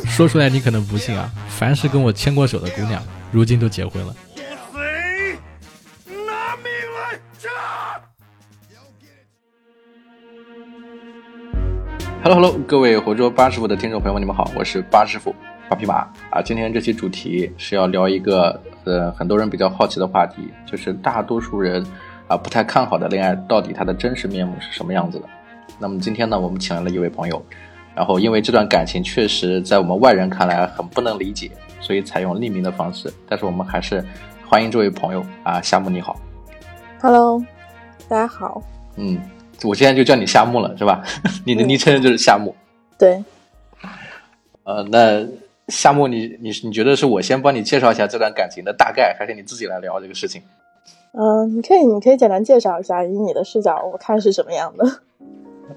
说出来你可能不信啊，凡是跟我牵过手的姑娘，如今都结婚了。？Hello Hello，各位活捉八师傅的听众朋友们，你们好，我是八师傅八匹马啊。今天这期主题是要聊一个呃很多人比较好奇的话题，就是大多数人啊不太看好的恋爱，到底它的真实面目是什么样子的？那么今天呢，我们请来了一位朋友。然后，因为这段感情确实在我们外人看来很不能理解，所以采用匿名的方式。但是我们还是欢迎这位朋友啊，夏木你好。Hello，大家好。嗯，我现在就叫你夏木了，是吧？你的昵称就是夏木。对。呃，那夏木，你你你觉得是我先帮你介绍一下这段感情的大概，还是你自己来聊这个事情？嗯，你可以，你可以简单介绍一下，以你的视角，我看是什么样的。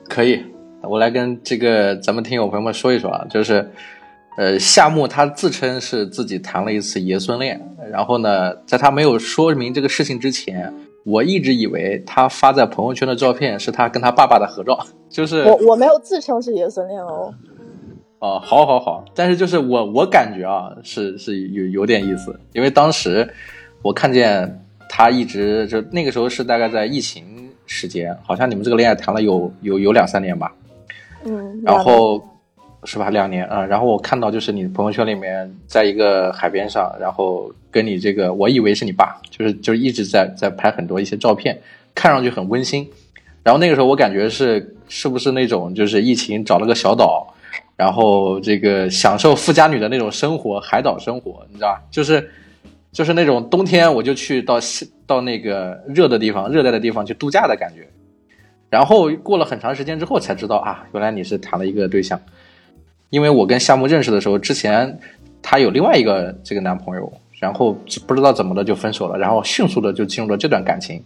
可以。我来跟这个咱们听友朋友们说一说啊，就是，呃，夏木他自称是自己谈了一次爷孙恋，然后呢，在他没有说明这个事情之前，我一直以为他发在朋友圈的照片是他跟他爸爸的合照，就是我我没有自称是爷孙恋哦。哦，好，好，好，但是就是我我感觉啊，是是有有点意思，因为当时我看见他一直就那个时候是大概在疫情时间，好像你们这个恋爱谈了有有有两三年吧。嗯，然后是吧？两年啊，然后我看到就是你朋友圈里面，在一个海边上，然后跟你这个，我以为是你爸，就是就是一直在在拍很多一些照片，看上去很温馨。然后那个时候我感觉是是不是那种就是疫情找了个小岛，然后这个享受富家女的那种生活，海岛生活，你知道吧？就是就是那种冬天我就去到到那个热的地方，热带的地方去度假的感觉。然后过了很长时间之后才知道啊，原来你是谈了一个对象，因为我跟夏木认识的时候，之前他有另外一个这个男朋友，然后不知道怎么的就分手了，然后迅速的就进入了这段感情，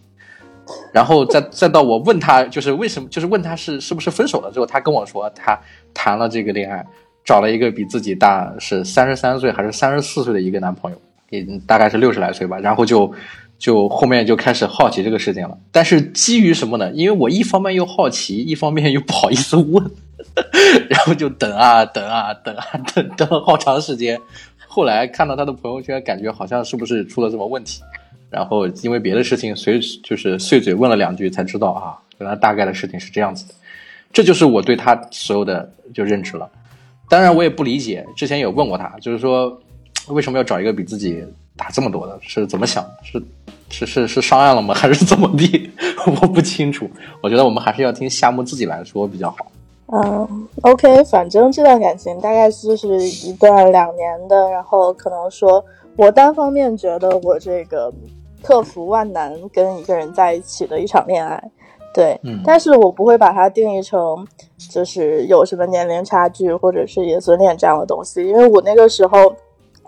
然后再再到我问他就是为什么，就是问他是是不是分手了之后，他跟我说他谈了这个恋爱，找了一个比自己大是三十三岁还是三十四岁的一个男朋友，也大概是六十来岁吧，然后就。就后面就开始好奇这个事情了，但是基于什么呢？因为我一方面又好奇，一方面又不好意思问，然后就等啊等啊等啊等，等了好长时间。后来看到他的朋友圈，感觉好像是不是出了什么问题？然后因为别的事情随就是碎嘴问了两句，才知道啊，原来大概的事情是这样子的。这就是我对他所有的就认知了。当然我也不理解，之前有问过他，就是说为什么要找一个比自己。打这么多的是怎么想？是是是是上岸了吗？还是怎么地？我不清楚。我觉得我们还是要听夏木自己来说比较好。嗯，OK，反正这段感情大概就是一段两年的，然后可能说我单方面觉得我这个克服万难跟一个人在一起的一场恋爱，对，但是我不会把它定义成就是有什么年龄差距或者是爷孙恋这样的东西，因为我那个时候。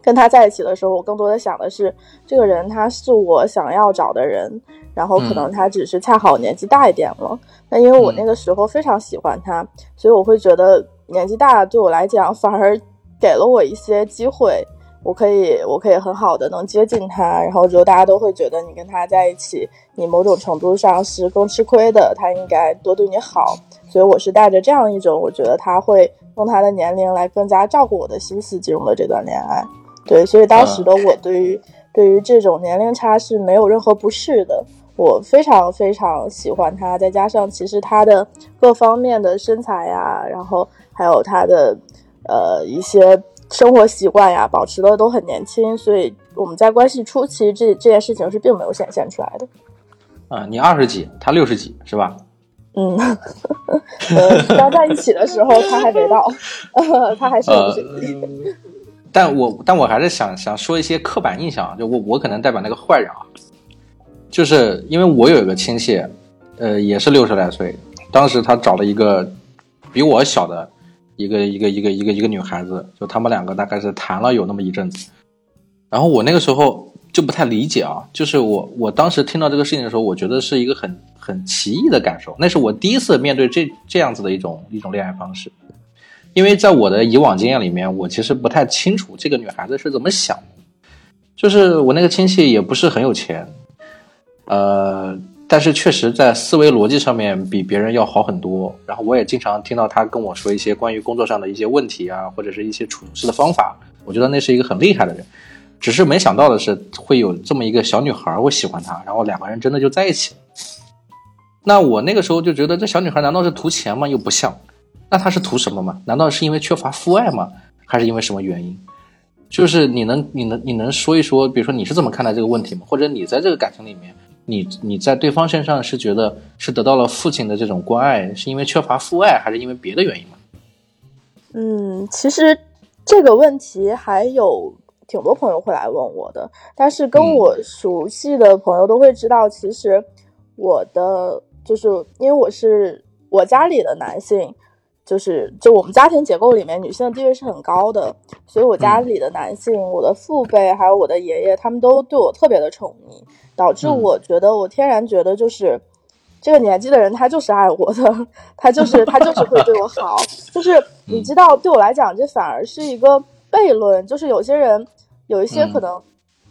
跟他在一起的时候，我更多的想的是，这个人他是我想要找的人，然后可能他只是恰好年纪大一点了。那因为我那个时候非常喜欢他，所以我会觉得年纪大对我来讲反而给了我一些机会，我可以我可以很好的能接近他，然后就大家都会觉得你跟他在一起，你某种程度上是更吃亏的，他应该多对你好。所以我是带着这样一种，我觉得他会用他的年龄来更加照顾我的心思进入了这段恋爱。对，所以当时的我对于对于这种年龄差是没有任何不适的，我非常非常喜欢他，再加上其实他的各方面的身材呀，然后还有他的呃一些生活习惯呀，保持的都很年轻，所以我们在关系初期这这件事情是并没有显现出来的。啊，你二十几，他六十几，是吧？嗯，刚在一起的时候他还没到，他还是五十几。但我但我还是想想说一些刻板印象啊，就我我可能代表那个坏人啊，就是因为我有一个亲戚，呃，也是六十来岁，当时他找了一个比我小的一个一个一个一个一个女孩子，就他们两个大概是谈了有那么一阵子，然后我那个时候就不太理解啊，就是我我当时听到这个事情的时候，我觉得是一个很很奇异的感受，那是我第一次面对这这样子的一种一种恋爱方式。因为在我的以往经验里面，我其实不太清楚这个女孩子是怎么想的。就是我那个亲戚也不是很有钱，呃，但是确实在思维逻辑上面比别人要好很多。然后我也经常听到他跟我说一些关于工作上的一些问题啊，或者是一些处事的方法。我觉得那是一个很厉害的人，只是没想到的是会有这么一个小女孩会喜欢他，然后两个人真的就在一起了。那我那个时候就觉得这小女孩难道是图钱吗？又不像。那他是图什么吗？难道是因为缺乏父爱吗？还是因为什么原因？就是你能你能你能说一说，比如说你是怎么看待这个问题吗？或者你在这个感情里面，你你在对方身上是觉得是得到了父亲的这种关爱，是因为缺乏父爱，还是因为别的原因吗？嗯，其实这个问题还有挺多朋友会来问我的，但是跟我熟悉的朋友都会知道，其实我的就是因为我是我家里的男性。就是就我们家庭结构里面，女性的地位是很高的，所以我家里的男性，我的父辈还有我的爷爷，他们都对我特别的宠溺，导致我觉得我天然觉得就是这个年纪的人他就是爱我的，他就是他就是会对我好，就是你知道，对我来讲这反而是一个悖论，就是有些人有一些可能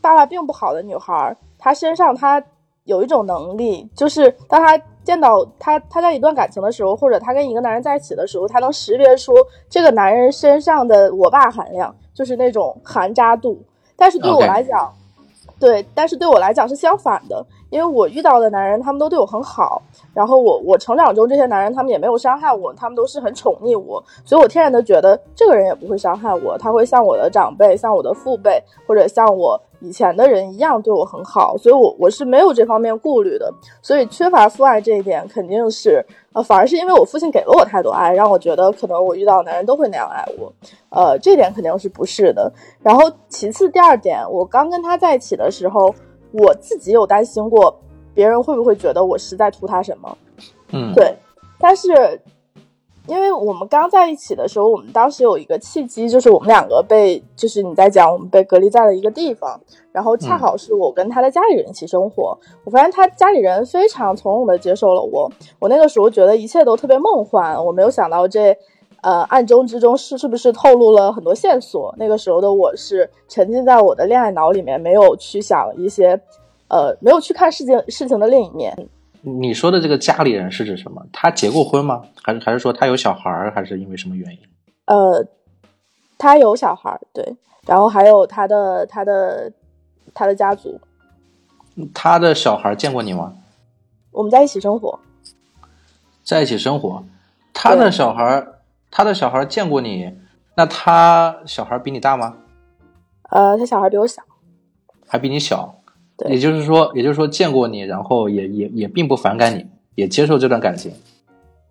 爸爸并不好的女孩，她身上她有一种能力，就是当他。见到他，他在一段感情的时候，或者他跟一个男人在一起的时候，他能识别出这个男人身上的我爸含量，就是那种含渣度。但是对我来讲，对，但是对我来讲是相反的，因为我遇到的男人，他们都对我很好。然后我我成长中这些男人，他们也没有伤害我，他们都是很宠溺我，所以我天然的觉得这个人也不会伤害我，他会像我的长辈，像我的父辈，或者像我。以前的人一样对我很好，所以我我是没有这方面顾虑的。所以缺乏父爱这一点肯定是，呃，反而是因为我父亲给了我太多爱，让我觉得可能我遇到的男人都会那样爱我，呃，这点肯定是不是的。然后其次第二点，我刚跟他在一起的时候，我自己有担心过别人会不会觉得我是在图他什么，嗯，对，但是。因为我们刚在一起的时候，我们当时有一个契机，就是我们两个被，就是你在讲我们被隔离在了一个地方，然后恰好是我跟他的家里人一起生活。我发现他家里人非常从容的接受了我，我那个时候觉得一切都特别梦幻，我没有想到这，呃，暗中之中是是不是透露了很多线索？那个时候的我是沉浸在我的恋爱脑里面，没有去想一些，呃，没有去看事情事情的另一面。你说的这个家里人是指什么？他结过婚吗？还是还是说他有小孩儿？还是因为什么原因？呃，他有小孩儿，对，然后还有他的他的他的家族。他的小孩见过你吗？我们在一起生活，在一起生活。他的小孩，他的小孩见过你，那他小孩比你大吗？呃，他小孩比我小，还比你小。对也就是说，也就是说，见过你，然后也也也并不反感你，也接受这段感情。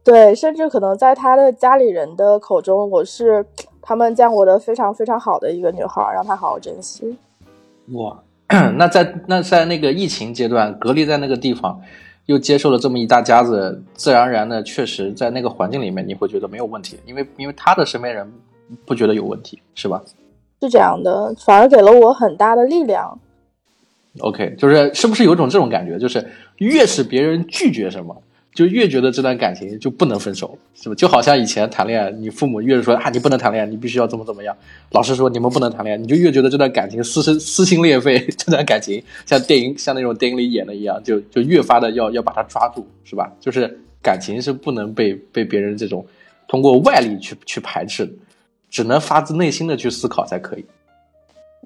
对，甚至可能在他的家里人的口中，我是他们见过的非常非常好的一个女孩，让他好好珍惜。哇，那在那在那个疫情阶段，隔离在那个地方，又接受了这么一大家子，自然而然的，确实在那个环境里面，你会觉得没有问题，因为因为他的身边人不觉得有问题，是吧？是这样的，反而给了我很大的力量。OK，就是是不是有种这种感觉，就是越是别人拒绝什么，就越觉得这段感情就不能分手，是吧？就好像以前谈恋爱，你父母越是说啊你不能谈恋爱，你必须要怎么怎么样，老师说你们不能谈恋爱，你就越觉得这段感情撕心撕心裂肺，这段感情像电影像那种电影里演的一样，就就越发的要要把它抓住，是吧？就是感情是不能被被别人这种通过外力去去排斥的，只能发自内心的去思考才可以。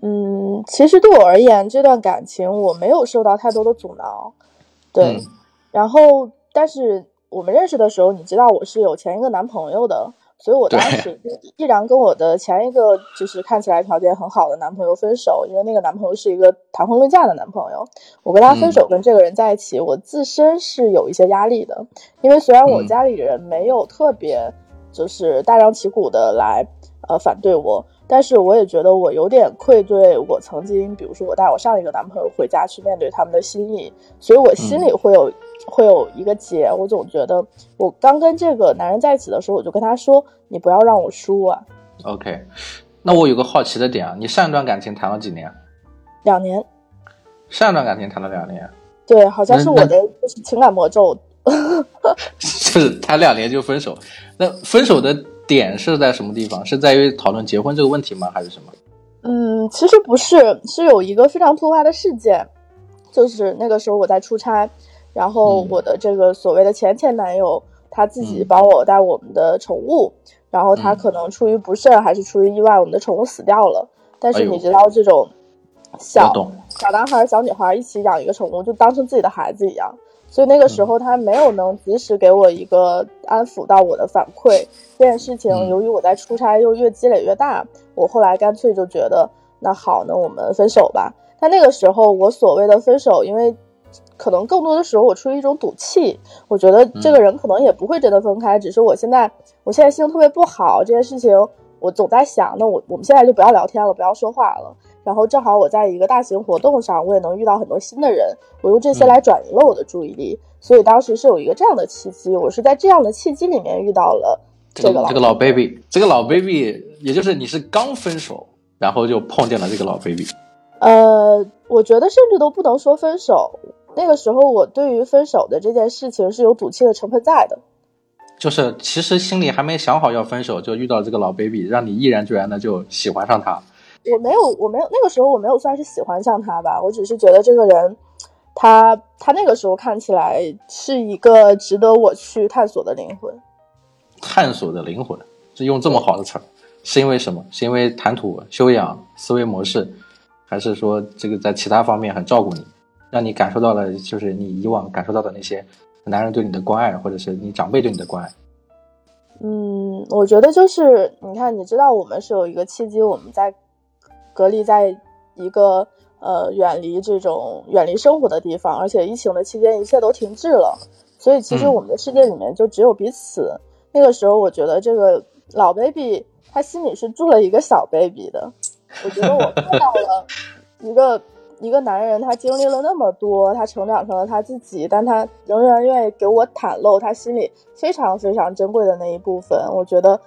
嗯，其实对我而言，这段感情我没有受到太多的阻挠，对。然后，但是我们认识的时候，你知道我是有前一个男朋友的，所以我当时依然跟我的前一个就是看起来条件很好的男朋友分手，因为那个男朋友是一个谈婚论嫁的男朋友。我跟他分手，跟这个人在一起，我自身是有一些压力的，因为虽然我家里人没有特别就是大张旗鼓的来呃反对我。但是我也觉得我有点愧对我曾经，比如说我带我上一个男朋友回家去面对他们的心意，所以我心里会有会有一个结。我总觉得我刚跟这个男人在一起的时候，我就跟他说：“你不要让我输啊。” OK，那我有个好奇的点啊，你上一段感情谈了几年？两年。上一段感情谈了两年。对，好像是我的就是情感魔咒。就 是谈两年就分手，那分手的。点是在什么地方？是在于讨论结婚这个问题吗？还是什么？嗯，其实不是，是有一个非常突发的事件，就是那个时候我在出差，然后嗯我的这个所谓的前前男友，他自己嗯帮我带我们的宠物，然后他嗯可能出于不慎还是出于意外，我们的宠物死掉了。但是你知道这种小小男孩、小女孩一起养一个宠物，就当成自己的孩子一样。所以那个时嗯候他没有能及时给我一个安抚到我的反馈。这件事情嗯由于我在出差又越积累越大，我后来干脆就觉得，那好，那我们分手吧。但那个时候我所谓的分手，因为可能更多的时候我出于一种赌气，我觉得这个人可能也不会真的分开，只是我现在我现在心情特别不好，这件事情我总在想，那我我们现在就不要聊天了，不要说话了。然后正好我在一个大型活动上，我也能遇到很多新的人，我用这些嗯来转移了我的注意力。所以当时是有一个这样的契机，我是在这样的契机里面遇到了这个个这个老 baby，这个老 baby，也就是你是刚分手，然后就碰见了这个老 baby。呃，我觉得甚至都不能说分手。那个时候，我对于分手的这件事情是有赌气的成分在的。就是其实心里还没想好要分手，就遇到这个老 baby，让你毅然决然的就喜欢上他。我没有，我没有那个时候我没有算是喜欢上他吧，我只是觉得这个人，他他那个时候看起来是一个值得我去探索的灵魂。探索的灵魂，是用这么好的词儿，是因为什么？是因为谈吐、修养、思维模式，还是说这个在其他方面很照顾你，让你感受到了就是你以往感受到的那些男人对你的关爱，或者是你长辈对你的关爱？嗯，我觉得就是你看，你知道我们是有一个契机，我们在隔离在一个呃远离这种远离生活的地方，而且疫情的期间一切都停滞了，所以其实嗯我们的世界里面就只有彼此。那个时候，我觉得这个老 baby 他心里是住了一个小 baby 的，我觉得我看到了一个一个男人，他经历了那么多，他成长成了他自己，但他仍然愿意给我袒露他心里非常非常珍贵的那一部分。我觉得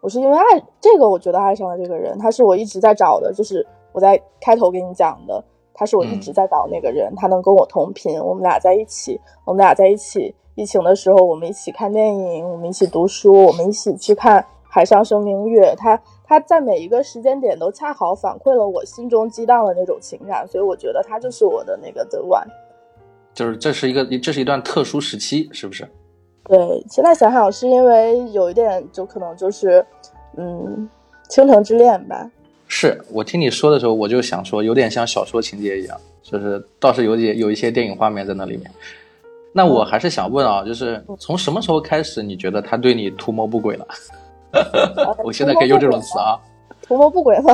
我是因为爱这个，我觉得爱上了这个人，他是我一直在找的，就是我在开头给你讲的，他是我一直在找那个人，他能跟我同频，我们俩在一起，我们俩在一起。疫情的时候，我们一起看电影，我们一起读书，我们一起去看《海上生明月》。他他在每一个时间点都恰好反馈了我心中激荡的那种情感，所以我觉得他就是我的那个 the one。就是这是一个这是一段特殊时期，是不是？对，现在想想是因为有一点，就可能就是，嗯，倾城之恋吧。是我听你说的时候，我就想说，有点像小说情节一样，就是倒是有点有一些电影画面在那里面。那我还是想问啊，就是从什么时候开始，你觉得他对你图谋不轨了？我现在可以用这种词啊，图谋不轨吗？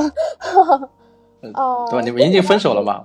啊，对吧？你们已经分手了吗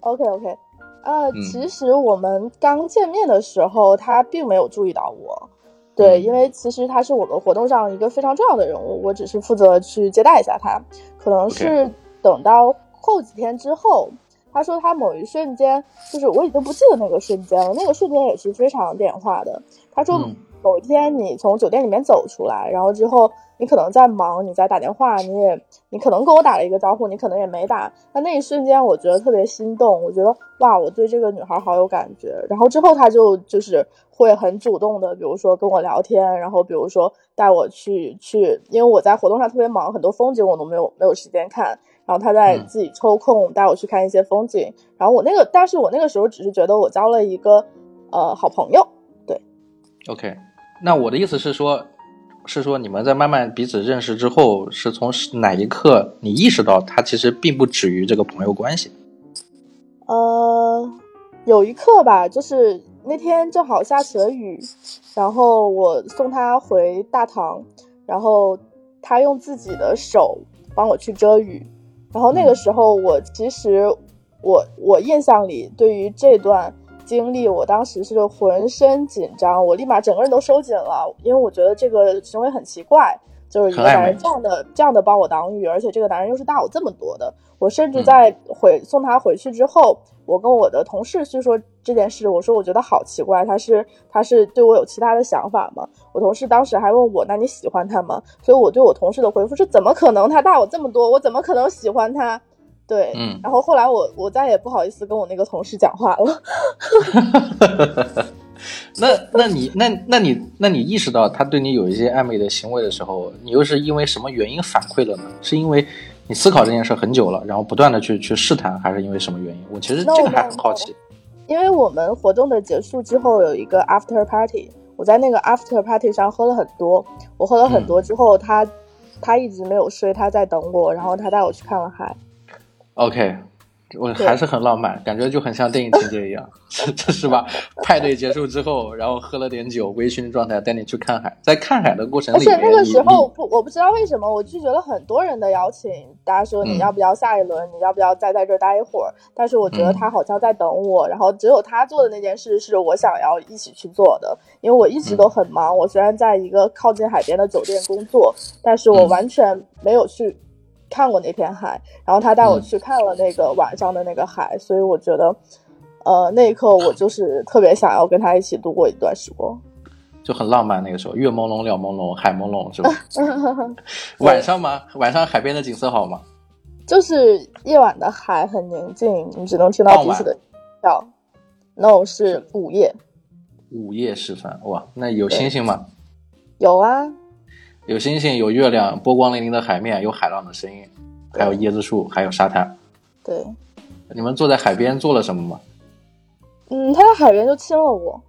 ？OK OK，呃，嗯其实我们刚见面的时候，他并没有注意到我。对，嗯因为其实他是我们活动上一个非常重要的人物，我只是负责去接待一下他。可能是等到后几天之后，他说他某一瞬间，就是我已经不记得那个瞬间了，那个瞬间也是非常点化的。他说嗯某一天你从酒店里面走出来，然后之后你可能在忙，你在打电话，你也你可能跟我打了一个招呼，你可能也没打。但那一瞬间，我觉得特别心动，我觉得哇，我对这个女孩好有感觉。然后之后他就就是会很主动的，比如说跟我聊天，然后比如说带我去去，因为我在活动上特别忙，很多风景我都没有没有时间看。然后他在自己抽空带我去看一些风景。然后我那个，但是我那个时候只是觉得我交了一个呃好朋友。对 OK，那我的意思是说，是说你们在慢慢彼此认识之后，是从哪一刻你意识到他其实并不止于这个朋友关系？呃，有一刻吧，就是那天正好下起了雨，然后我送他回大堂，然后他用自己的手帮我去遮雨，然后那个时候我其实我我印象里对于这段经历，我当时是浑身紧张，我立马整个人都收紧了，因为我觉得这个行为很奇怪。就是一个男人这样的这样的帮我挡雨，而且这个男人又是大我这么多的。我甚至嗯在回送他回去之后，我跟我的同事去说这件事，我说我觉得好奇怪，他是他是对我有其他的想法吗？我同事当时还问我，那你喜欢他吗？所以我对我同事的回复是怎么可能？他大我这么多，我怎么可能喜欢他？对，嗯然后后来我我再也不好意思跟我那个同事讲话了。那那你那那你那你意识到他对你有一些暧昧的行为的时候，你又是因为什么原因反馈了呢？是因为你思考这件事很久了，然后不断的去去试探，还是因为什么原因？我其实这个还很好奇。因为我们活动的结束之后有一个 after party，我在那个 after party 上喝了很多，我喝了很多之后，他他一直没有睡，他在等我，然后他带我去看了海。OK，我还是很浪漫，感觉就很像电影情节一样，这 这是吧？派对结束之后，然后喝了点酒，微醺的状态带你去看海，在看海的过程而且那个时候不，我不知道为什么我拒绝了很多人的邀请。大家说嗯你要不要下一轮？你要不要再在这待一会儿？但是我觉得嗯他好像在等我，然后只有他做的那件事是我想要一起去做的，因为我一直都很忙。我虽然在一个靠近海边的酒店工作，但是我嗯完全没有去看过那片海。然后他带我嗯去看了那个晚上的那个海，所以我觉得，呃，那一刻我就是特别想要跟他一起度过一段时光。就很浪漫。那个时候，月朦胧，鸟朦胧，海朦胧，是吧？晚上吗？晚上海边的景色好吗？就是夜晚的海很宁静，你只能听到彼此的叫。No，是午夜。午夜时分，哇，那有星星吗？有啊，有星星，有月亮，波光粼粼的海面，有海浪的声音，还有椰子树，还有沙滩。对，你们坐在海边做了什么吗？嗯，他在海边就亲了我。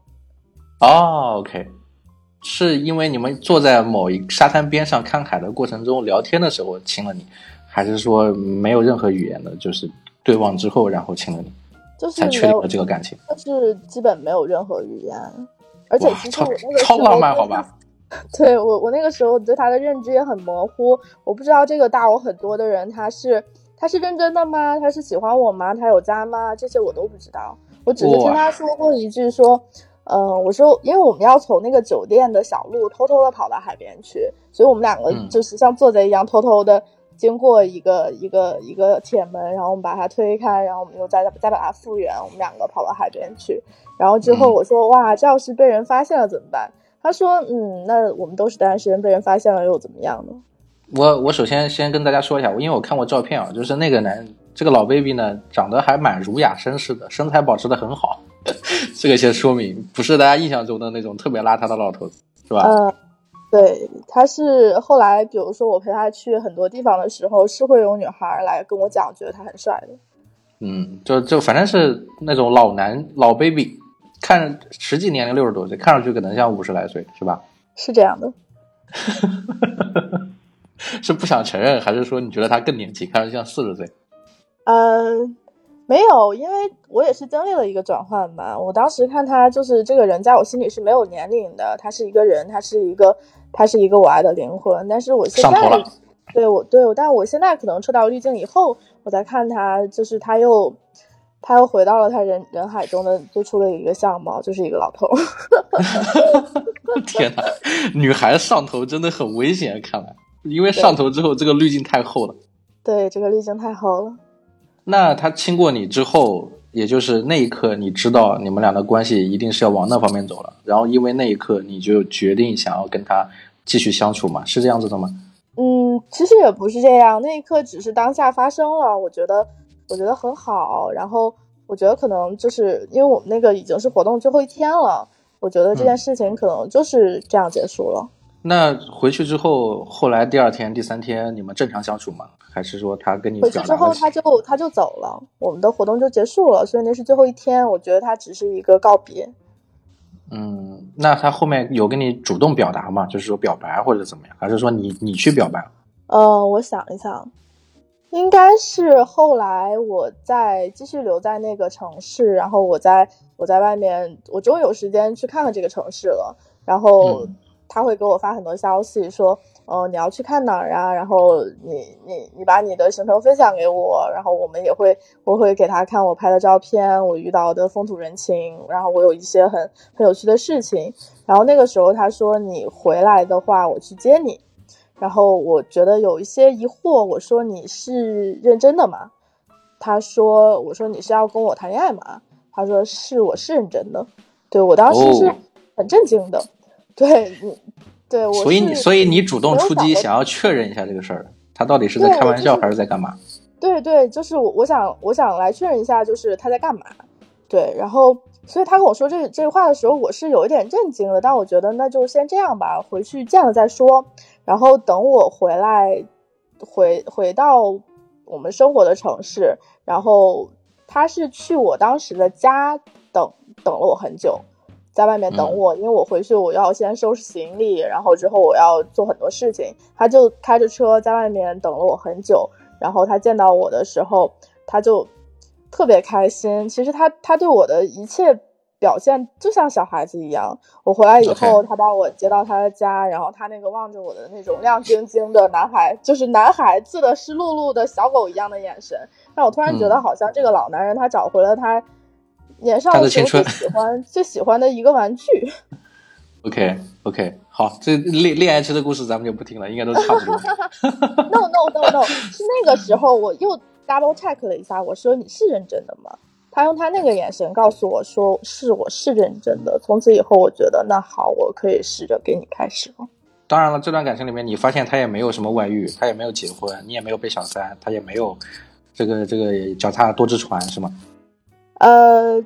哦，OK，是因为你们坐在某一沙滩边上看海的过程中聊天的时候亲了你，还是说没有任何语言的，就是对望之后然后亲了你，就是才确定了，这个感情？就是基本没有任何语言，而且哇，其实超我那个超浪漫，好吧？对我，我那个时候对他的认知也很模糊，我不知道这个大我很多的人他是他是认真的吗？他是喜欢我吗？他有家吗？这些我都不知道，我只是听他说过一句说，嗯、我说因为我们要从那个酒店的小路偷偷的跑到海边去，所以我们两个嗯就是像做贼一样偷偷的。经过一个一个一个铁门，然后我们把它推开，然后我们又再再把它复原，我们两个跑到海边去。然后之后嗯我说：“哇，这要是被人发现了怎么办？”他说：“嗯，那我们都是单身，被人发现了又怎么样呢？我我首先先跟大家说一下，因为我看过照片啊，就是那个男这个老 baby 呢，长得还蛮儒雅绅士的，身材保持的很好，这个先说明不是大家印象中的那种特别邋遢的老头子，是吧？呃，对，他是后来，比如说我陪他去很多地方的时候，是会有女孩来跟我讲，觉得他很帅的。嗯，就就反正是那种老男老 baby，看实际年龄六十多岁，看上去可能像五十来岁，是吧？是这样的，是不想承认，还是说你觉得他更年轻，看上去像四十岁？嗯、没有，因为我也是经历了一个转换吧。我当时看他就是这个人，在我心里是没有年龄的，他是一个人，他是一个，他是一个我爱的灵魂。但是我现在上头了，对我对我，但我现在可能抽到滤镜以后，我再看他，就是他又他又回到了他人人海中的最初的一个相貌，就是一个老头。天哪，女孩上头真的很危险，看来，因为上头之后这个滤镜太厚了。对，这个滤镜太厚了。那他亲过你之后，也就是那一刻，你知道你们俩的关系一定是要往那方面走了。然后因为那一刻，你就决定想要跟他继续相处嘛？是这样子的吗？嗯，其实也不是这样，那一刻只是当下发生了，我觉得我觉得很好。然后我觉得可能就是因为我们那个已经是活动最后一天了，我觉得这件嗯事情可能就是这样结束了。那回去之后，后来第二天、第三天你们正常相处吗？还是说他跟你回去之后？他就他就走了，我们的活动就结束了，所以那是最后一天。我觉得他只是一个告别。嗯，那他后面有跟你主动表达吗？就是说表白或者怎么样？还是说你你去表白？呃，我想一想，应该是后来我在继续留在那个城市，然后我在我在外面，我终于有时间去看看这个城市了。然后嗯他会给我发很多消息，说，呃，你要去看哪儿啊？然后你你你把你的行程分享给我，然后我们也会我会给他看我拍的照片，我遇到的风土人情，然后我有一些很很有趣的事情。然后那个时候他说你回来的话，我去接你。然后我觉得有一些疑惑，我说你是认真的吗？他说，我说你是要跟我谈恋爱吗？他说是，我是认真的。对我当时是哦很震惊的，对你，对我。所以你所以你主动出击，想要确认一下这个事儿，他到底是在开玩笑还是在干嘛？对对，就是我，我想我想来确认一下，就是他在干嘛。对，然后所以他跟我说这这话的时候，我是有一点震惊的，但我觉得那就先这样吧，回去见了再说。然后等我回来，回回到我们生活的城市，然后他是去我当时的家等等了我很久，在外面等我，因为我回去我要先收拾行李，然后之后我要做很多事情。他就开着车在外面等了我很久，然后他见到我的时候，他就特别开心。其实他他对我的一切。表现就像小孩子一样。我回来以后，他把我接到他的家，然后他那个望着我的那种亮晶晶的男孩，就是男孩子的湿漉漉的小狗一样的眼神，让我突然觉得好像这个老男人他找回了他年少的时候最喜欢最喜欢的一个玩具。OK OK，好，这恋恋爱期的故事咱们就不听了，应该都差不多。No No No No，是那个时候我又 double check 了一下，我说你是认真的吗？他用他那个眼神告诉我说：“是，我是认真的。”从此以后，我觉得那好，我可以试着给你开始了。当然了，这段感情里面，你发现他也没有什么外遇，他也没有结婚，你也没有被小三，他也没有这个这个脚踏多只船，是吗？呃，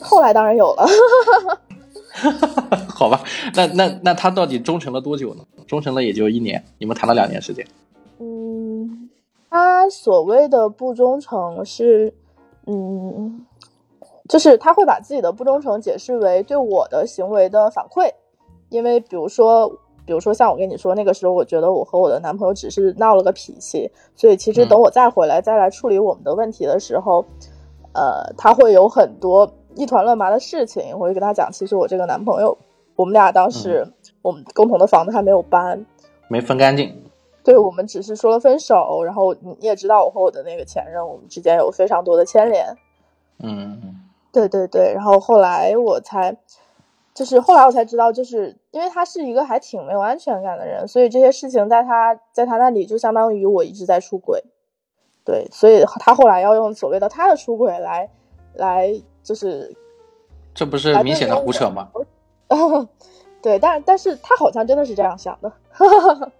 后来当然有了。好吧，那那那他到底忠诚了多久呢？忠诚了也就一年，你们谈了两年时间。嗯，他所谓的不忠诚是。嗯，就是他会把自己的不忠诚解释为对我的行为的反馈，因为比如说，比如说像我跟你说，那个时候我觉得我和我的男朋友只是闹了个脾气，所以其实等我再回来再来处理我们的问题的时候，呃，他会有很多一团乱麻的事情，我会跟他讲，其实我这个男朋友，我们俩当时我们共同的房子还没有搬，没分干净。对我们只是说了分手，然后你也知道我和我的那个前任，我们之间有非常多的牵连。嗯，对对对，然后后来我才，就是后来我才知道，就是因为他是一个还挺没有安全感的人，所以这些事情在他在他那里就相当于我一直在出轨。对，所以他后来要用所谓的他的出轨来来就是，这不是明显的胡扯吗？对，但但是他好像真的是这样想的。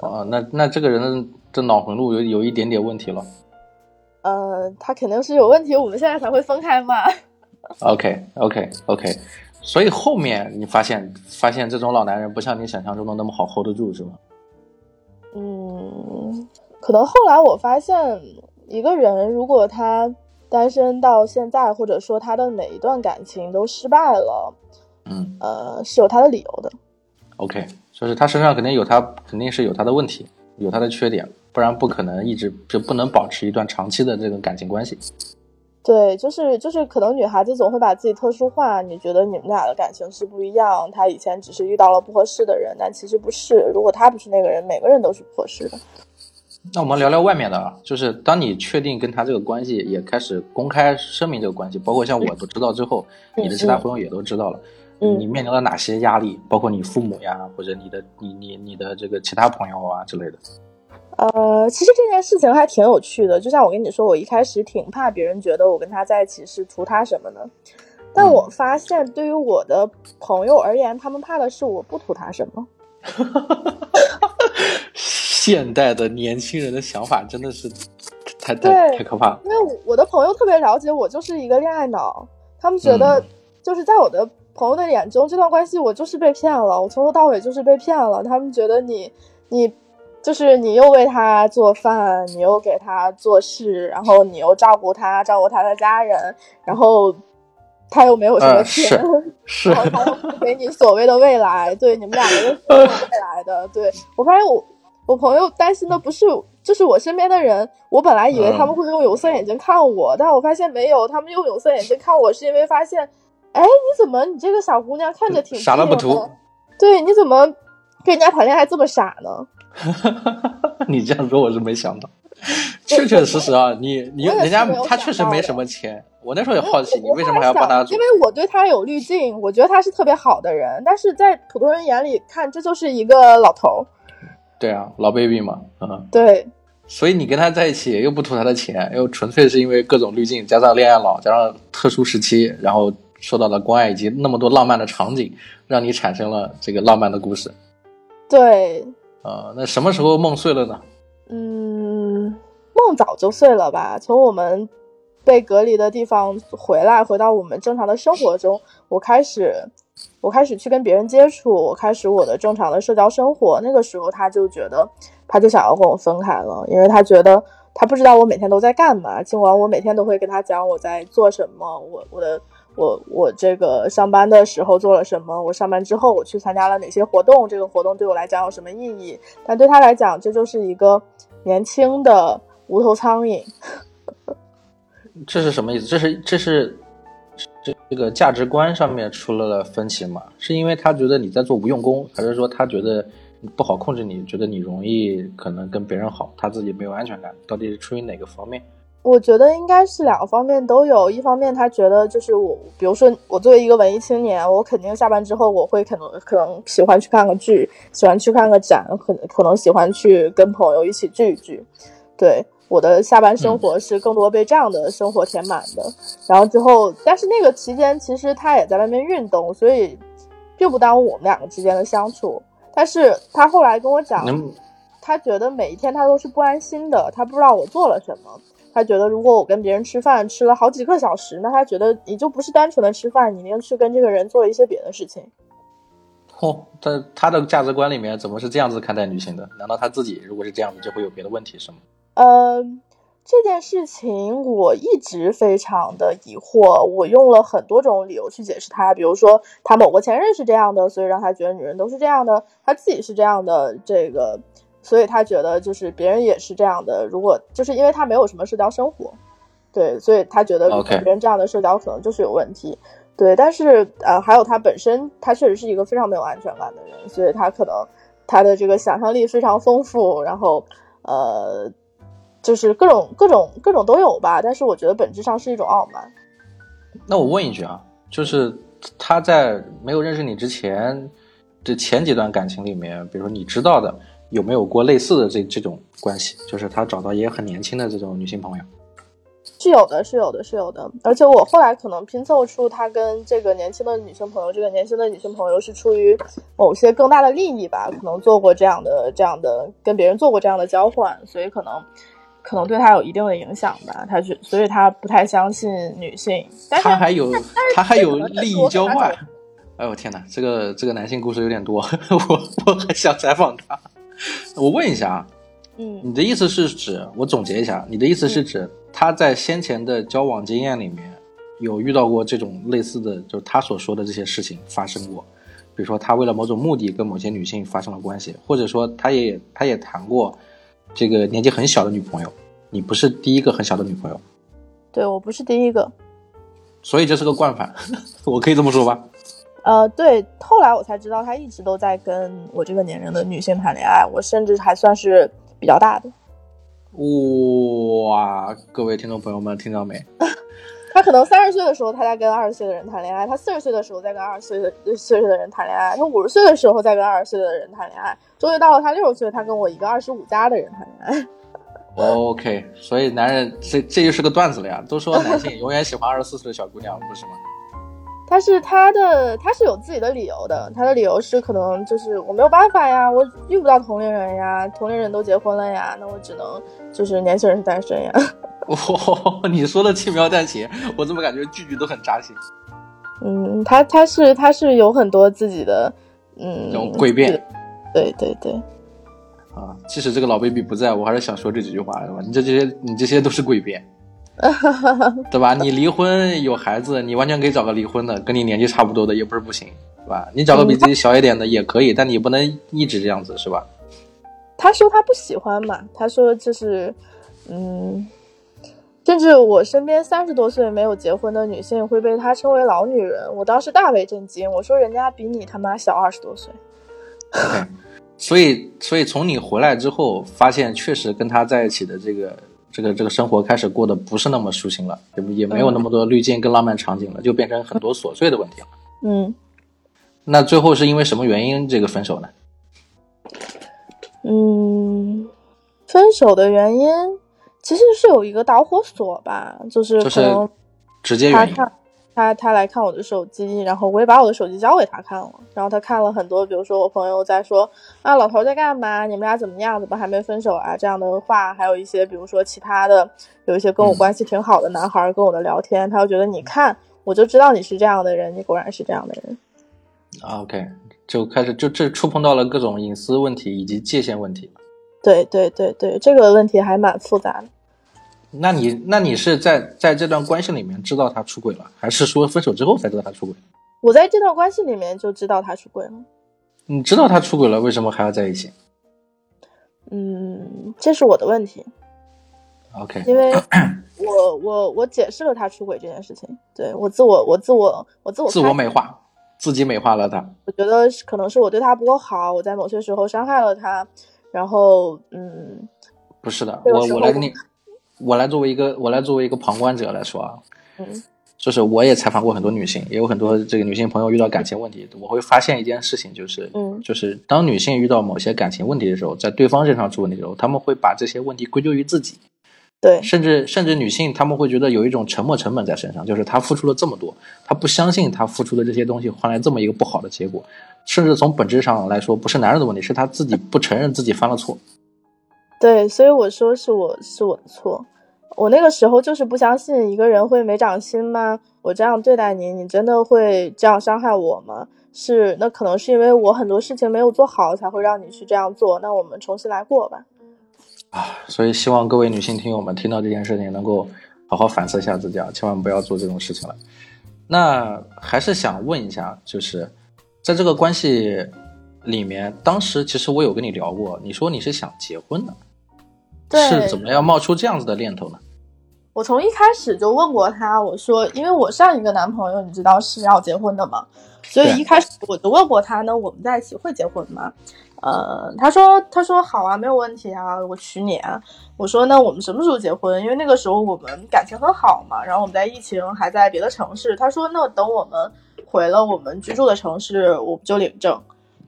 哦，那那这个人的脑回路有有一点点问题了。呃，他肯定是有问题，我们现在才会分开嘛。OK OK OK，所以后面你发现发现这种老男人不像你想象中的那么好 hold 得住，是吗？嗯，可能后来我发现，一个人如果他单身到现在，或者说他的每一段感情都失败了，嗯，呃，是有他的理由的。OK。就是他身上肯定有他，肯定是有他的问题，有他的缺点，不然不可能一直就不能保持一段长期的这个感情关系。对，就是就是，可能女孩子总会把自己特殊化。你觉得你们俩的感情是不一样，他以前只是遇到了不合适的人，但其实不是。如果他不是那个人，每个人都是不合适的。那我们聊聊外面的啊，就是当你确定跟他这个关系，也开始公开声明这个关系，包括像我都知道之后，你的其他朋友也都知道了。你面临了哪些压力？包括你父母呀，或者你的你你你的这个其他朋友啊之类的。呃，其实这件事情还挺有趣的。就像我跟你说，我一开始挺怕别人觉得我跟他在一起是图他什么的？但我发现，对于我的朋友而言，他们怕的是我不图他什么。现代的年轻人的想法真的是太太太可怕了。因为我的朋友特别了解我，就是一个恋爱脑，他们觉得就是在我的。朋友的眼中，这段关系我就是被骗了，我从头到尾就是被骗了。他们觉得你，你，就是你又为他做饭，你又给他做事，然后你又照顾他，照顾他的家人，然后他又没有什么钱，是，然后他又不给你所谓的未来，对你们两个人是没有未来的。对我发现我，我朋友担心的不是，就是我身边的人，我本来以为他们会用有色眼镜看我，但我发现没有，他们用有色眼镜看我是因为发现。哎，你怎么？你这个小姑娘看着挺傻了不图。对，你怎么跟人家谈恋爱这么傻呢？你这样说我是没想到，确确实实啊，你你人家他确实没什么钱。我那时候也好奇，你为什么还要帮他？因为我对他有滤镜，我觉得他是特别好的人，但是在普通人眼里看，这就是一个老头。对啊，老 baby 嘛，嗯。对。所以你跟他在一起又不图他的钱，又纯粹是因为各种滤镜，加上恋爱脑，加上特殊时期，然后。受到了关爱以及那么多浪漫的场景，让你产生了这个浪漫的故事。对，呃，那什么时候梦碎了呢？嗯，梦早就碎了吧。从我们被隔离的地方回来，回到我们正常的生活中，我开始，我开始去跟别人接触，我开始我的正常的社交生活。那个时候，他就觉得，他就想要跟我分开了，因为他觉得他不知道我每天都在干嘛。尽管我每天都会跟他讲我在做什么，我我的。我我这个上班的时候做了什么，我上班之后我去参加了哪些活动，这个活动对我来讲有什么意义？但对他来讲，这就是一个年轻的无头苍蝇。这是什么意思？这是这是这这个价值观上面出了分歧吗？是因为他觉得你在做无用功，还是说他觉得不好控制你，觉得你容易可能跟别人好，他自己没有安全感？到底是出于哪个方面？我觉得应该是两个方面都有。一方面，他觉得就是我，比如说我作为一个文艺青年，我肯定下班之后我会可能可能喜欢去看个剧，喜欢去看个展，可能可能喜欢去跟朋友一起聚一聚。对，我的下班生活是更多被这样的生活填满的。然后之后，但是那个期间其实他也在外面运动，所以并不耽误我们两个之间的相处。但是他后来跟我讲，他觉得每一天他都是不安心的，他不知道我做了什么。他觉得，如果我跟别人吃饭吃了好几个小时，那他觉得你就不是单纯的吃饭，你一定去跟这个人做了一些别的事情。嚯，在他的价值观里面，怎么是这样子看待女性的？难道他自己如果是这样子，就会有别的问题是吗？呃，这件事情我一直非常的疑惑，我用了很多种理由去解释他，比如说他某个前任是这样的，所以让他觉得女人都是这样的，他自己是这样的，这个。所以他觉得就是别人也是这样的，如果就是因为他没有什么社交生活，对，所以他觉得别人这样的社交可能就是有问题，对。但是呃，还有他本身，他确实是一个非常没有安全感的人，所以他可能他的这个想象力非常丰富，然后呃，就是各种各种各种都有吧。但是我觉得本质上是一种傲慢。那我问一句啊，就是他在没有认识你之前，这前几段感情里面，比如说你知道的。有没有过类似的这这种关系？就是他找到也很年轻的这种女性朋友，是有的，是有的，是有的。而且我后来可能拼凑出他跟这个年轻的女性朋友，这个年轻的女性朋友是出于某些更大的利益吧，可能做过这样的这样的跟别人做过这样的交换，所以可能可能对他有一定的影响吧。他是，所以他不太相信女性。他还有他还有利益交换。哎呦天哪，这个这个男性故事有点多，我我很想采访他。我问一下啊，嗯，你的意思是指我总结一下，你的意思是指他在先前的交往经验里面有遇到过这种类似的，就是他所说的这些事情发生过，比如说他为了某种目的跟某些女性发生了关系，或者说他也他也谈过这个年纪很小的女朋友，你不是第一个很小的女朋友，对我不是第一个，所以这是个惯犯，我可以这么说吧？呃，对，后来我才知道他一直都在跟我这个年龄的女性谈恋爱，我甚至还算是比较大的。哇，各位听众朋友们，听到没？他可能三十岁的时候他在跟二十岁的人谈恋爱，他四十岁的时候在跟二十岁的岁数的人谈恋爱，他五十岁的时候在跟二十岁的人谈恋爱，终于到了他六十岁，他跟我一个二十五加的人谈恋爱。OK，所以男人这这就是个段子了呀，都说男性永远喜欢二十四岁的小姑娘，不是吗？他是他的，他是有自己的理由的。他的理由是，可能就是我没有办法呀，我遇不到同龄人呀，同龄人都结婚了呀，那我只能就是年轻人是单身呀。哇，你说的轻描淡写，我怎么感觉句句都很扎心？嗯，他他是他是有很多自己的嗯诡辩，对对对。啊，即使这个老 baby 不在我还是想说这几句话，是吧？你这这些你这些都是诡辩。对吧？你离婚有孩子，你完全可以找个离婚的，跟你年纪差不多的，也不是不行，是吧？你找个比自己小一点的也可以，但你不能一直这样子，是吧？他说他不喜欢嘛，他说就是，嗯，甚至我身边三十多岁没有结婚的女性会被他称为老女人，我当时大为震惊，我说人家比你他妈小二十多岁。所以所以从你回来之后，发现确实跟他在一起的这个。这个这个生活开始过得不是那么舒心了，也也没有那么多滤镜跟浪漫场景了，就变成很多琐碎的问题了。嗯，那最后是因为什么原因这个分手呢？嗯，分手的原因其实是有一个导火索吧，就是就是直接原因。他他来看我的手机，然后我也把我的手机交给他看了，然后他看了很多，比如说我朋友在说啊，老头在干嘛？你们俩怎么样？怎么还没分手啊？这样的话，还有一些比如说其他的，有一些跟我关系挺好的男孩跟我的聊天，他就觉得你看，我就知道你是这样的人，你果然是这样的人。OK，就开始就这触碰到了各种隐私问题以及界限问题。对对对对，这个问题还蛮复杂的。那你那你是在在这段关系里面知道他出轨了，还是说分手之后才知道他出轨？我在这段关系里面就知道他出轨了。你知道他出轨了，为什么还要在一起嗯，这是我的问题，？OK，因为我我我解释了他出轨这件事情，对我自我我自我我自我自我美化，自己美化了他。我觉得可能是我对他不够好，我在某些时候伤害了他，然后嗯不是的，我我来跟你，我来作为一个我来作为一个旁观者来说啊，嗯。就是我也采访过很多女性，也有很多这个女性朋友遇到感情问题，我会发现一件事情，就是嗯。就是当女性遇到某些感情问题的时候，在对方身上出问题的时候，他们会把这些问题归咎于自己，对。甚至甚至女性她们会觉得有一种沉没成本在身上，就是她付出了这么多，她不相信她付出的这些东西换来这么一个不好的结果，甚至从本质上来说，不是男人的问题，是她自己不承认自己犯了错。对，所以我说是我是我的错，我那个时候就是不相信一个人会没长心吗？我这样对待你，你真的会这样伤害我吗？是，那可能是因为我很多事情没有做好，才会让你去这样做。那我们重新来过吧。啊所以希望各位女性听友们听到这件事情，能够好好反思一下自己啊，千万不要做这种事情了。那还是想问一下，就是在这个关系里面，当时其实我有跟你聊过，你说你是想结婚的，是怎么样冒出这样子的念头呢？我从一开始就问过他，我说，因为我上一个男朋友你知道是要结婚的嘛，所以一开始我就问过他，那我们在一起会结婚吗？呃，他说他说好啊，没有问题啊，我娶你啊。我说那我们什么时候结婚？因为那个时候我们感情很好嘛，然后我们在疫情还在别的城市。他说那等我们回了我们居住的城市，我们就领证。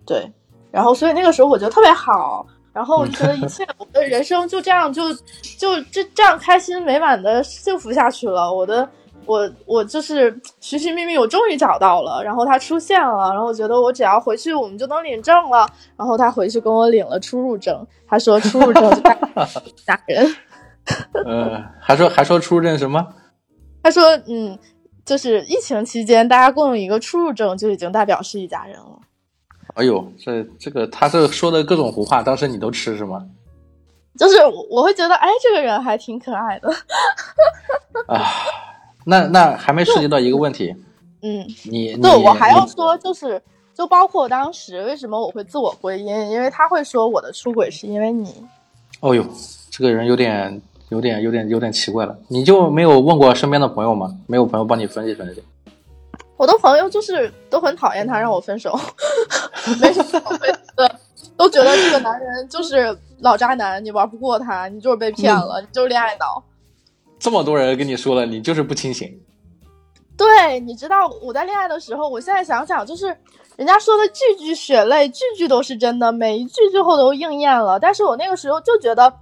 对，然后所以那个时候我觉得特别好，然后我就觉得一切我的人生就这样就就这这样开心美满的幸福下去了。我的我我就是寻寻觅觅，我终于找到了，然后他出现了，然后我觉得我只要回去，我们就能领证了。然后他回去跟我领了出入证，他说出入证就代表家人，呃，还说还说出入证什么？他说嗯，就是疫情期间大家共用一个出入证就已经代表是一家人了。哎呦，这这个他这说的各种胡话，当时你都吃是吗？就是我我会觉得，哎，这个人还挺可爱的，啊，那那还没涉及到一个问题，嗯。你你对，我还要说，就是就包括当时为什么我会自我归因，因为他会说我的出轨是因为你，哦呦，这个人有点、有点、有点、有点奇怪了。你就没有问过身边的朋友吗？没有朋友帮你分析分析？我的朋友就是都很讨厌他，让我分手，没什么好分析的，都觉得这个男人就是老渣男，你玩不过他，你就是被骗了，你就是恋爱脑。这么多人跟你说了，你就是不清醒。对，你知道我在恋爱的时候，我现在想想，就是人家说的句句血泪，句句都是真的，每一句最后都应验了。但是我那个时候就觉得，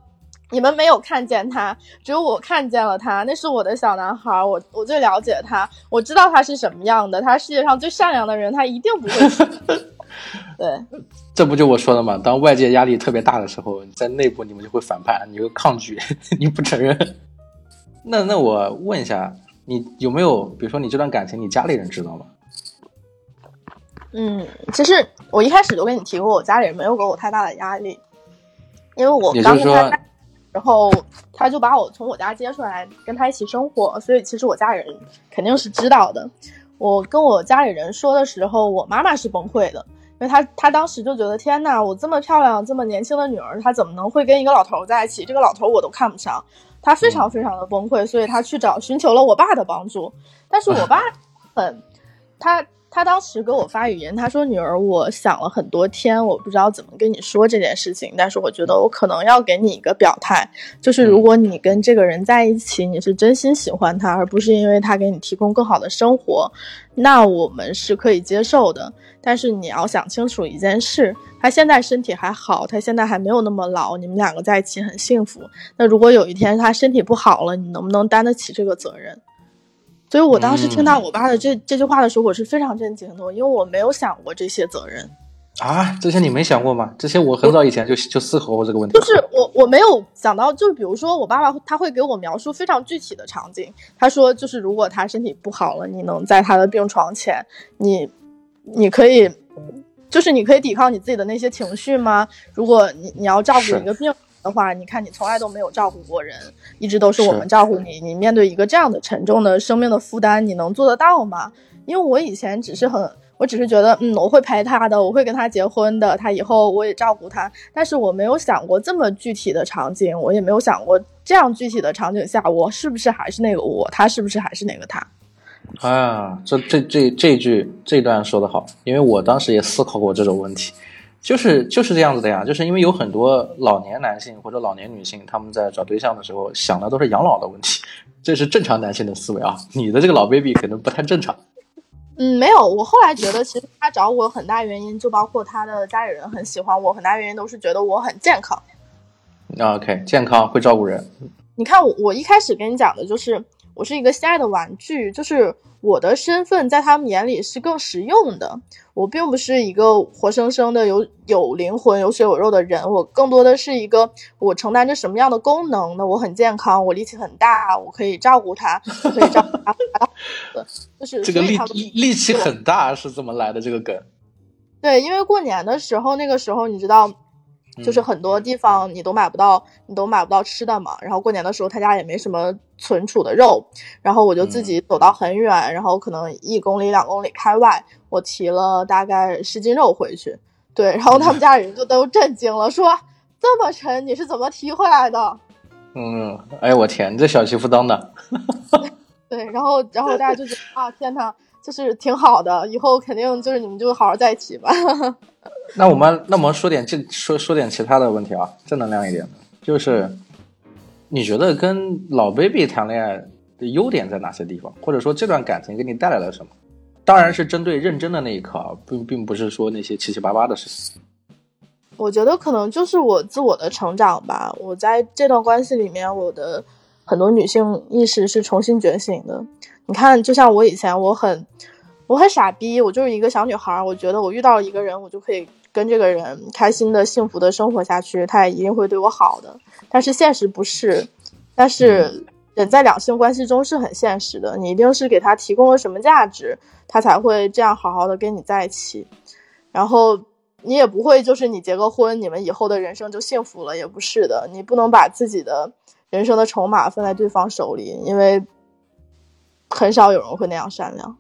你们没有看见他，只有我看见了他，那是我的小男孩，我我最了解他，我知道他是什么样的，他是世界上最善良的人，他一定不会是。对，这不就我说的吗？当外界压力特别大的时候，在内部你们就会反叛，你会抗拒，你不承认。那那我问一下，你有没有，比如说你这段感情，你家里人知道吗？嗯，其实我一开始就跟你提过，我家里人没有给我太大的压力，因为我刚跟他在，然后他就把我从我家接出来，跟他一起生活，所以其实我家里人肯定是知道的。我跟我家里人说的时候，我妈妈是崩溃的，因为她她当时就觉得天呐，我这么漂亮、这么年轻的女儿，她怎么能会跟一个老头在一起？这个老头我都看不上，她非常非常的崩溃，所以她去找寻求了我爸的帮助，但是我 爸很他他当时给我发语音，他说：“女儿，我想了很多天，我不知道怎么跟你说这件事情，但是我觉得我可能要给你一个表态，就是如果你跟这个人在一起，你是真心喜欢他，而不是因为他给你提供更好的生活，那我们是可以接受的。但是你要想清楚一件事，他现在身体还好，他现在还没有那么老，你们两个在一起很幸福。那如果有一天他身体不好了，你能不能担得起这个责任？”所以我当时听到我爸的这、这句话的时候，我是非常震惊的，因为我没有想过这些责任，啊，这些你没想过吗？这些我很早以前就就思考过这个问题。就是我我没有想到，就是比如说我爸爸他会给我描述非常具体的场景，他说就是如果他身体不好了，你能在他的病床前，你你可以，就是你可以抵抗你自己的那些情绪吗？如果你你要照顾一个病人的话，你看你从来都没有照顾过人，一直都是我们照顾你。你面对一个这样的沉重的生命的负担，你能做得到吗？因为我以前只是很，我只是觉得，嗯，我会陪他的，我会跟他结婚的，他以后我也照顾他。但是我没有想过这么具体的场景，我也没有想过这样具体的场景下，我是不是还是那个我，他是不是还是那个他？啊，这这这这句这段说得好，因为我当时也思考过这种问题，就是就是这样子的呀，就是因为有很多老年男性或者老年女性，他们在找对象的时候想的都是养老的问题，这是正常男性的思维啊，你的这个老 baby 可能不太正常。嗯，没有。我后来觉得，其实他找我很大原因，就包括他的家里人很喜欢我，很大原因都是觉得我很健康。啊 OK，健康会照顾人，你看我，我一开始跟你讲的就是，我是一个心爱的玩具，就是我的身份在他们眼里是更实用的。我并不是一个活生生的有有灵魂、有血有肉的人，我更多的是一个我承担着什么样的功能呢？我很健康，我力气很大，我可以照顾他，可以照顾他，就是这个力力气很大是怎么来的？这个梗对，因为过年的时候，那个时候你知道，就是很多地方你都买不到，你都买不到吃的嘛。然后过年的时候，他家也没什么存储的肉，然后我就自己走到很远，然后可能一公里、两公里开外，我提了大概十斤肉回去。对，然后他们家人就都震惊了，说这么沉，你是怎么提回来的？嗯，哎我天，你这小媳妇当的，对，然后然后大家就觉得啊，天呐，就是挺好的，以后肯定就是你们就好好在一起吧。那我们那我们说点这说说点其他的问题啊，正能量一点的，就是你觉得跟老 baby 谈恋爱的优点在哪些地方，或者说这段感情给你带来了什么？当然是针对认真的那一刻啊，并并不是说那些七七八八的事情。我觉得可能就是我自我的成长吧。我在这段关系里面，我的很多女性意识是重新觉醒的。你看，就像我以前，我很我很傻逼，我就是一个小女孩，我觉得我遇到了一个人，我就可以跟这个人开心的、幸福的生活下去，他也一定会对我好的。但是现实不是，但是人在两性关系中是很现实的，你一定是给他提供了什么价值，他才会这样好好的跟你在一起。然后你也不会就是你结个婚，你们以后的人生就幸福了，也不是的。你不能把自己的人生的筹码放在对方手里，因为很少有人会那样善良。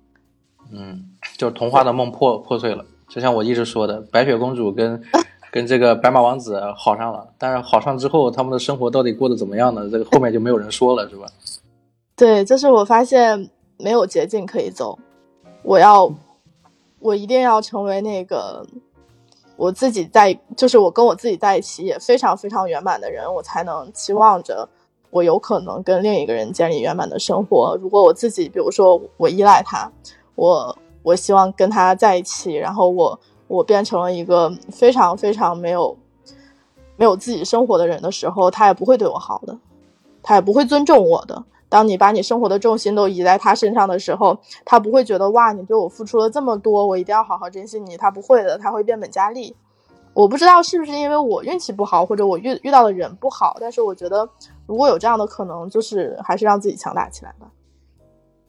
嗯，就是童话的梦破破碎了，就像我一直说的，白雪公主跟 跟这个白马王子好上了，但是好上之后，他们的生活到底过得怎么样呢？这个后面就没有人说了，是吧？对，就是我发现没有捷径可以走，我要，我一定要成为那个我自己在，就是我跟我自己在一起也非常非常圆满的人，我才能期望着我有可能跟另一个人建立圆满的生活。如果我自己，比如说我依赖他，我我希望跟他在一起，然后我我变成了一个非常非常没有没有自己生活的人的时候，他也不会对我好的，他也不会尊重我的。当你把你生活的重心都移在他身上的时候，他不会觉得哇，你对我付出了这么多，我一定要好好珍惜你。他不会的，他会变本加厉。我不知道是不是因为我运气不好，或者我遇遇到的人不好，但是我觉得如果有这样的可能，就是还是让自己强大起来吧。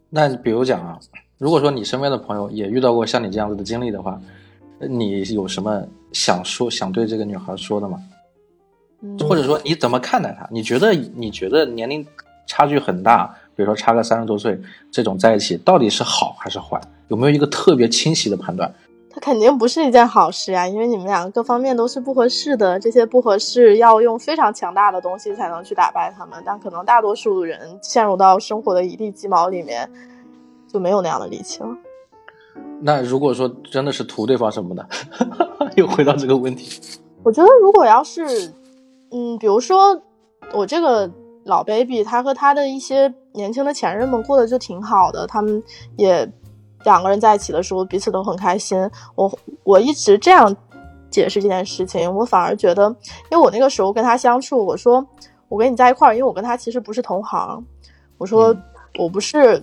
那比如讲啊，如果说你身边的朋友也遇到过像你这样子的经历的话，你有什么想说、想对这个女孩说的吗？或者说你怎么看待她？你觉得你觉得年龄差距很大，比如说差个三十多岁，这种在一起到底是好还是坏？有没有一个特别清晰的判断？它肯定不是一件好事啊，因为你们两个各方面都是不合适的，这些不合适要用非常强大的东西才能去打败他们，但可能大多数人陷入到生活的一地鸡毛里面，就没有那样的力气了。那如果说真的是图对方什么的，又回到这个问题。我觉得如果要是，嗯，比如说我这个老 baby，他和他的一些年轻的前任们过得就挺好的，他们也两个人在一起的时候彼此都很开心。我我一直这样解释这件事情，我反而觉得，因为我那个时候跟他相处，我说我跟你在一块儿，因为我跟他其实不是同行，我说嗯我不是，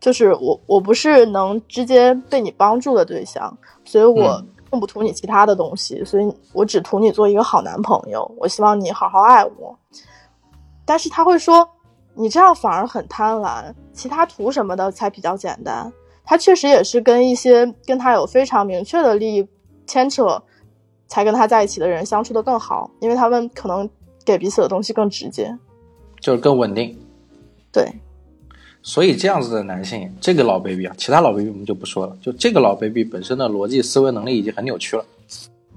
就是我我不是能直接被你帮助的对象，所以我嗯并不图你其他的东西，所以我只图你做一个好男朋友，我希望你好好爱我。但是他会说，你这样反而很贪婪，其他图什么的才比较简单。他确实也是跟一些跟他有非常明确的利益牵扯，才跟他在一起的人相处的更好，因为他们可能给彼此的东西更直接。就是更稳定。对，所以这样子的男性，这个老 baby 啊，其他老 baby 我们就不说了，就这个老 baby 本身的逻辑思维能力已经很扭曲了。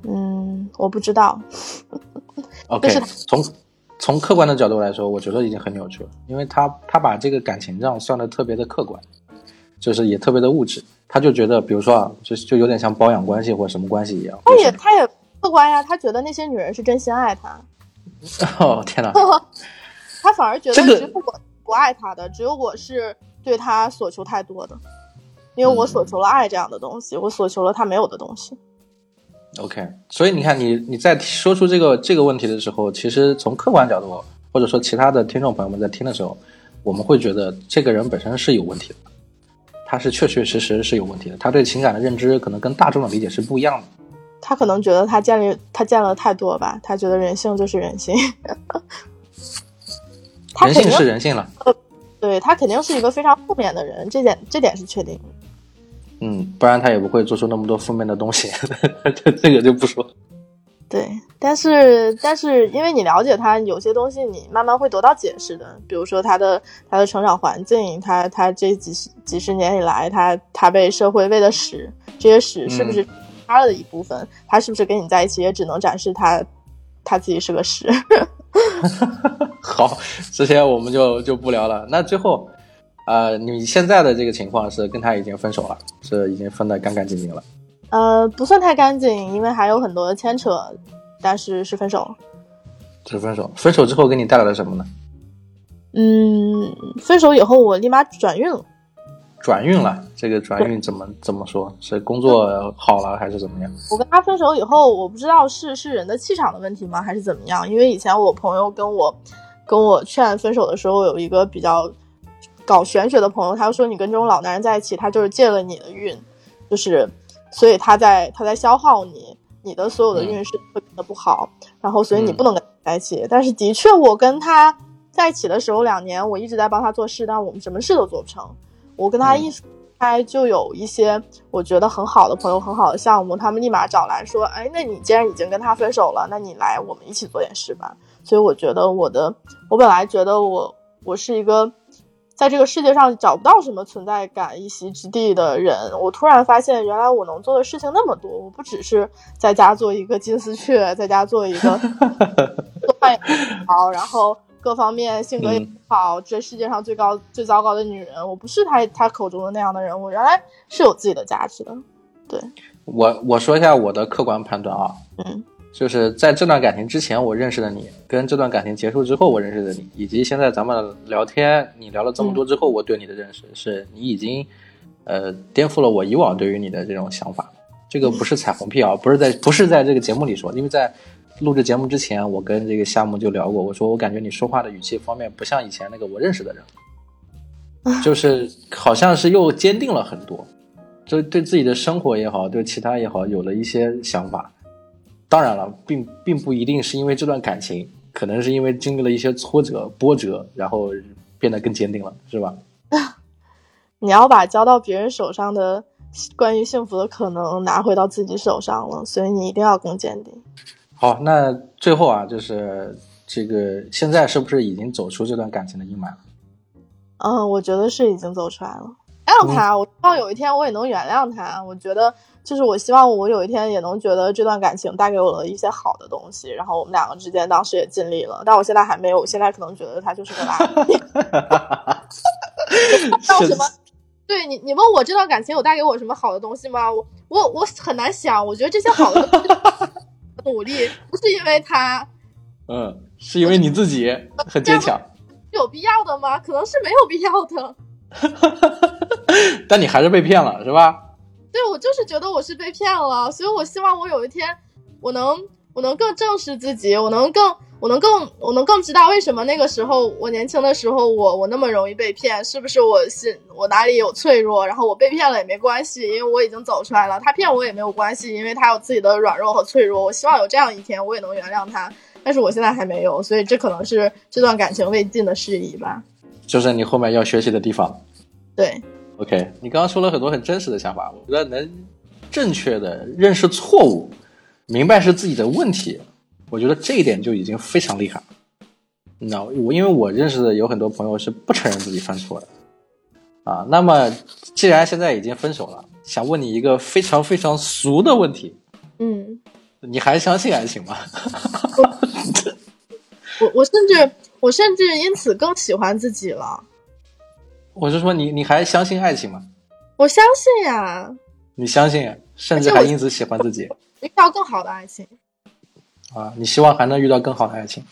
嗯，我不知道。OK，就是从从客观的角度来说，我觉得已经很扭曲了，因为他他把这个感情账算的特别的客观，就是也特别的物质，他就觉得，比如说啊，就就有点像包养关系或者什么关系一样。他也他也客观呀，他觉得那些女人是真心爱他，哦天哪，他反而觉得这个只有我不爱他的，只有我是对他所求太多的，因为我所求了爱这样的东西，我所求了他没有的东西。OK，所以你看你，你在说出这个这个问题的时候，其实从客观角度，或者说其他的听众朋友们在听的时候，我们会觉得这个人本身是有问题的，他是确确实实是有问题的，他对情感的认知可能跟大众的理解是不一样的。他可能觉得他见了他见了太多吧，他觉得人性就是人性。他人性是人性了，对他肯定是一个非常负面的人，这点这点是确定的。嗯，不然他也不会做出那么多负面的东西，这 这个就不说。对，但是但是因为你了解他，有些东西你慢慢会得到解释的，比如说他的他的成长环境，他他这几十几十年以来，他他被社会喂的屎，这些屎是不是他的一部分？他是不是跟你在一起也只能展示他他自己是个屎？好，这些我们就就不聊了。那最后，呃，你现在的这个情况是跟他已经分手了，是已经分得干干净净了。呃，不算太干净，因为还有很多的牵扯，但是是分手了。是分手，分手之后给你带来了什么呢？嗯，分手以后我立马转运了。转运了，这个转运怎么怎么说？是工作好了还是怎么样？我跟他分手以后，我不知道是是人的气场的问题吗，还是怎么样？因为以前我朋友跟我跟我劝分手的时候，有一个比较搞玄学的朋友，他说你跟这种老男人在一起，他就是借了你的运，就是所以他在他在消耗你，你的所有的运势特别的不好，然后所以你不能跟他在一起。但是的确，我跟他在一起的时候两年，我一直在帮他做事，但我们什么事都做不成。我跟他一开，就有一些我觉得很好的朋友、很好的项目，他们立马找来说：“哎，那你既然已经跟他分手了，那你来我们一起做点事吧。”所以我觉得我的，我本来觉得我我是一个在这个世界上找不到什么存在感、一席之地的人，我突然发现原来我能做的事情那么多，我不只是在家做一个金丝雀，在家做一个做饭也好，然后。各方面性格也不好，这世界上最高最糟糕的女人，我不是他他口中的那样的人，我原来是有自己的价值的。对我我说一下我的客观判断啊，嗯，就是在这段感情之前我认识的你，跟这段感情结束之后我认识的你，以及现在咱们聊天，你聊了这么多之后，我对你的认识是你已经呃颠覆了我以往对于你的这种想法。这个不是彩虹屁啊，不是在不是在这个节目里说，因为在。录制节目之前，我跟这个夏木就聊过，我说我感觉你说话的语气方面不像以前那个我认识的人，就是好像是又坚定了很多，就对自己的生活也好，对其他也好，有了一些想法。当然了，并并不一定是因为这段感情，可能是因为经历了一些挫折、波折，然后变得更坚定了，是吧？你要把交到别人手上的关于幸福的可能拿回到自己手上了，所以你一定要更坚定。好，那最后啊，就是这个现在是不是已经走出这段感情的阴霾了？嗯，我觉得是已经走出来了。原谅他，我希望有一天我也能原谅他。我觉得，就是我希望我有一天也能觉得这段感情带给我了一些好的东西，然后我们两个之间当时也尽力了。但我现在还没有，我现在可能觉得他就是个垃圾。为什么？对你，你问我这段感情有带给我什么好的东西吗？我我我很难想。我觉得这些好的东西。努力不是因为他，嗯，是因为你自己很坚强。有必要的吗？可能是没有必要的。哈 但你还是被骗了，是吧？对，我就是觉得我是被骗了，所以我希望我有一天，我能，我能更正视自己，我能更，我能更，我能更知道为什么那个时候我年轻的时候我我那么容易被骗，是不是我心我哪里有脆弱？然后我被骗了也没关系，因为我已经走出来了。他骗我也没有关系，因为他有自己的软弱和脆弱。我希望有这样一天，我也能原谅他，但是我现在还没有，所以这可能是这段感情未尽的事宜吧。就是你后面要学习的地方。对，OK，你刚刚说了很多很真实的想法，我觉得能正确的认识错误，明白是自己的问题，我觉得这一点就已经非常厉害了。那我因为我认识的有很多朋友是不承认自己犯错的啊。那么既然现在已经分手了，想问你一个非常非常俗的问题：嗯，你还相信爱情吗？我我甚至我甚至因此更喜欢自己了。我是说你你还相信爱情吗？我相信呀，你相信，甚至还因此喜欢自己遇到更好的爱情。啊？你希望还能遇到更好的爱情？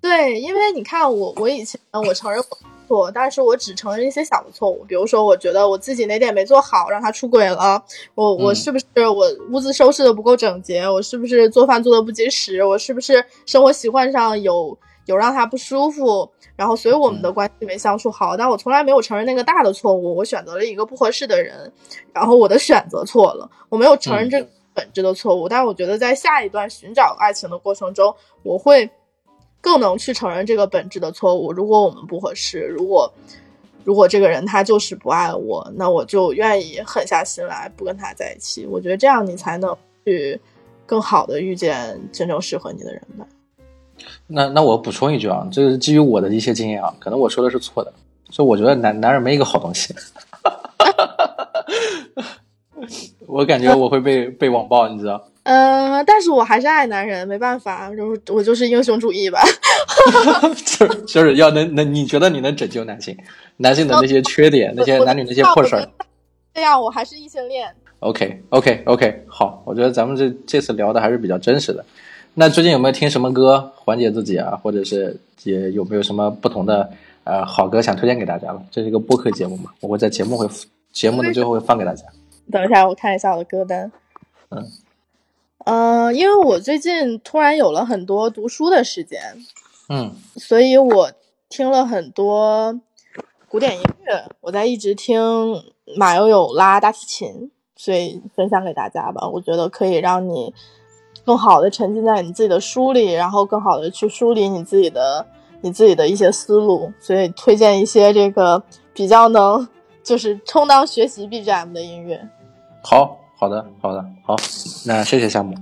对，因为你看我，我以前我承认我错，但是我只承认一些小的错误，比如说我觉得我自己哪点没做好，让他出轨了，我我嗯是不是我屋子收拾的不够整洁，我是不是做饭做的不及时，我是不是生活习惯上有有让他不舒服，然后所以我们的关系没相处好，但我从来没有承认那个大的错误，我选择了一个不合适的人，然后我的选择错了，我没有承认这个本质的错误，但我觉得在下一段寻找爱情的过程中，我会。更能去承认这个本质的错误。如果我们不合适，如果如果这个人他就是不爱我，那我就愿意狠下心来不跟他在一起。我觉得这样你才能去更好的遇见真正适合你的人吧。那那我补充一句啊，这是基于我的一些经验啊，可能我说的是错的，所以我觉得男男人没一个好东西。我感觉我会被被网暴，你知道？嗯、但是我还是爱男人，没办法，就是我就是英雄主义吧。就是就是要能能，你觉得你能拯救男性，男性的那些缺点，那些男女那些破事儿。这样我还是异性恋。OK OK OK，好，我觉得咱们这这次聊的还是比较真实的。那最近有没有听什么歌缓解自己啊？或者是也有没有什么不同的呃好歌想推荐给大家了？这是一个播客节目嘛，我会在节目会节目的最后会放给大家。等一下，我看一下我的歌单。嗯，呃，因为我最近突然有了很多读书的时间，嗯所以我听了很多古典音乐，我在一直听马友友拉大提琴，所以分享给大家吧。我觉得可以让你更好的沉浸在你自己的书里，然后更好的去梳理你自己的你自己的一些思路，所以推荐一些这个比较能就是充当学习 BGM 的音乐。好好的好的好，那谢谢夏木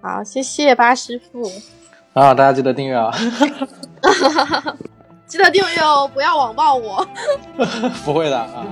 好，谢谢巴师傅，啊，大家记得订阅啊，记得订阅哦，不要网暴我。不会的啊。